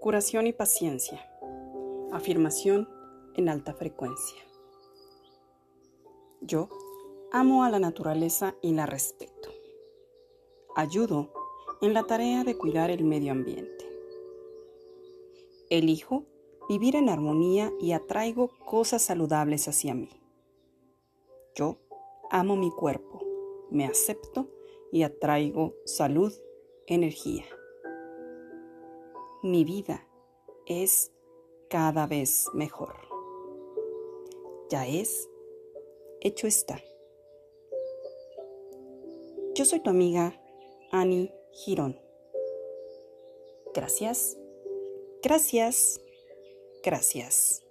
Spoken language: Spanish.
Curación y paciencia. Afirmación en alta frecuencia. Yo amo a la naturaleza y la respeto. Ayudo en la tarea de cuidar el medio ambiente. Elijo vivir en armonía y atraigo cosas saludables hacia mí. Yo amo mi cuerpo, me acepto y atraigo salud, energía. Mi vida es cada vez mejor. Ya es, hecho está. Yo soy tu amiga Annie Girón. Gracias, gracias, gracias.